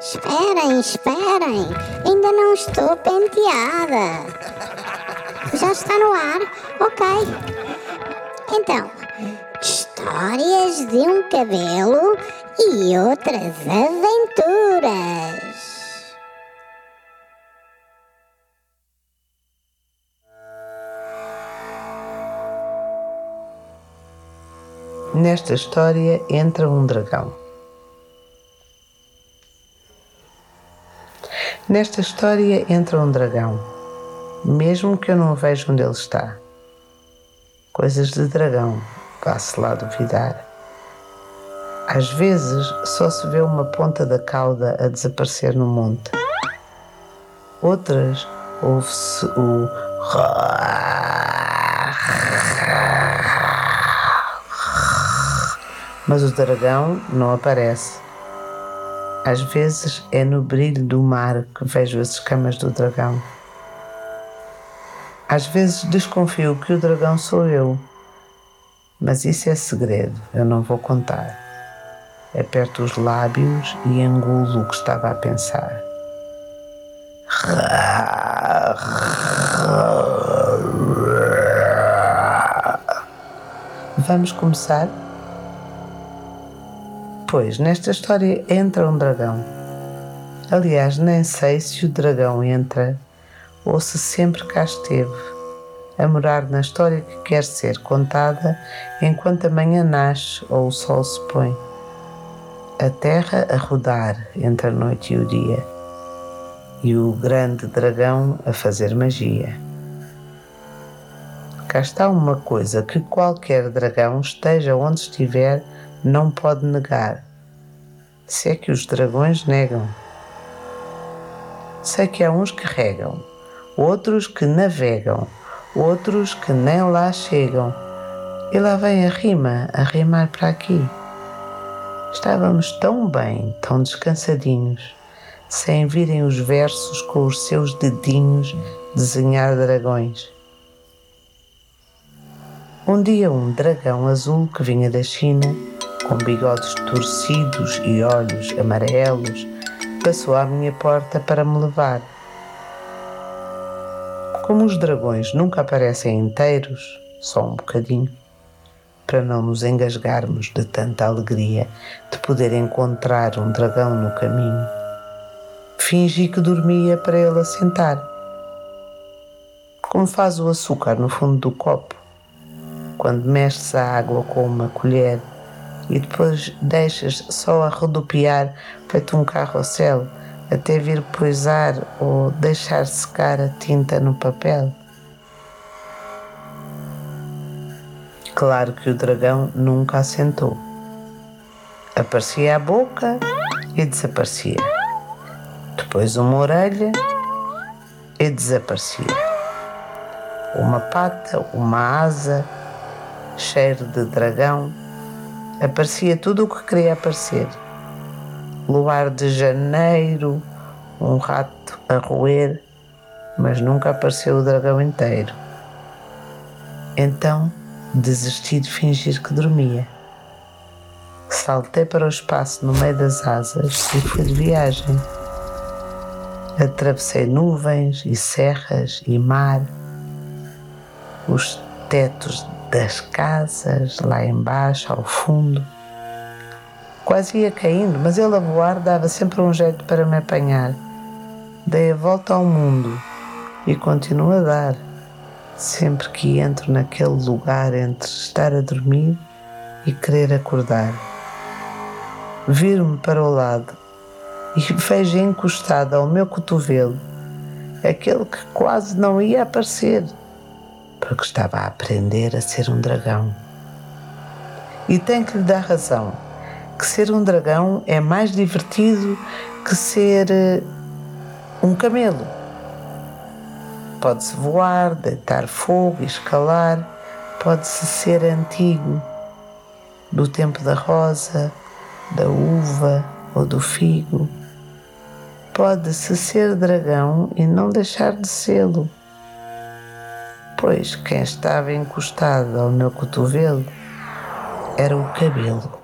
Esperem, esperem, ainda não estou penteada. Já está no ar? Ok. Então, histórias de um cabelo e outras aventuras. Nesta história entra um dragão. Nesta história entra um dragão, mesmo que eu não veja onde ele está. Coisas de dragão, vá-se lá duvidar. Às vezes só se vê uma ponta da cauda a desaparecer no monte. Outras ouve-se o mas o dragão não aparece. Às vezes é no brilho do mar que vejo as escamas do dragão. Às vezes desconfio que o dragão sou eu, mas isso é segredo, eu não vou contar. Aperto os lábios e engulo o que estava a pensar. Vamos começar? Pois, nesta história entra um dragão. Aliás, nem sei se o dragão entra ou se sempre cá esteve, a morar na história que quer ser contada enquanto a manhã nasce ou o sol se põe. A terra a rodar entre a noite e o dia, e o grande dragão a fazer magia. Cá está uma coisa que qualquer dragão, esteja onde estiver, não pode negar. Se é que os dragões negam. Sei que há uns que regam, outros que navegam, outros que nem lá chegam. E lá vem a rima a rimar para aqui. Estávamos tão bem, tão descansadinhos, sem virem os versos com os seus dedinhos desenhar dragões. Um dia, um dragão azul que vinha da China com bigodes torcidos e olhos amarelos, passou à minha porta para me levar. Como os dragões nunca aparecem inteiros, só um bocadinho, para não nos engasgarmos de tanta alegria de poder encontrar um dragão no caminho, fingi que dormia para ele assentar. Como faz o açúcar no fundo do copo, quando mexes a água com uma colher e depois deixas só a rodopiar feito um carrossel até vir poisar ou deixar secar a tinta no papel. Claro que o dragão nunca assentou. Aparecia a boca e desaparecia. Depois uma orelha e desaparecia. Uma pata, uma asa, cheiro de dragão aparecia tudo o que queria aparecer. Luar de janeiro, um rato a roer, mas nunca apareceu o dragão inteiro. Então desisti de fingir que dormia. Saltei para o espaço no meio das asas e fui de viagem. Atravessei nuvens e serras e mar, os tetos das casas lá embaixo, ao fundo. Quase ia caindo, mas ele a voar dava sempre um jeito para me apanhar. Dei a volta ao mundo e continuo a dar, sempre que entro naquele lugar entre estar a dormir e querer acordar. Viro-me para o lado e vejo encostado ao meu cotovelo aquele que quase não ia aparecer porque estava a aprender a ser um dragão. E tem que lhe dar razão que ser um dragão é mais divertido que ser eh, um camelo. Pode-se voar, deitar fogo, escalar, pode-se ser antigo, do tempo da rosa, da uva ou do figo. Pode-se ser dragão e não deixar de sê-lo pois quem estava encostado ao meu cotovelo era o cabelo.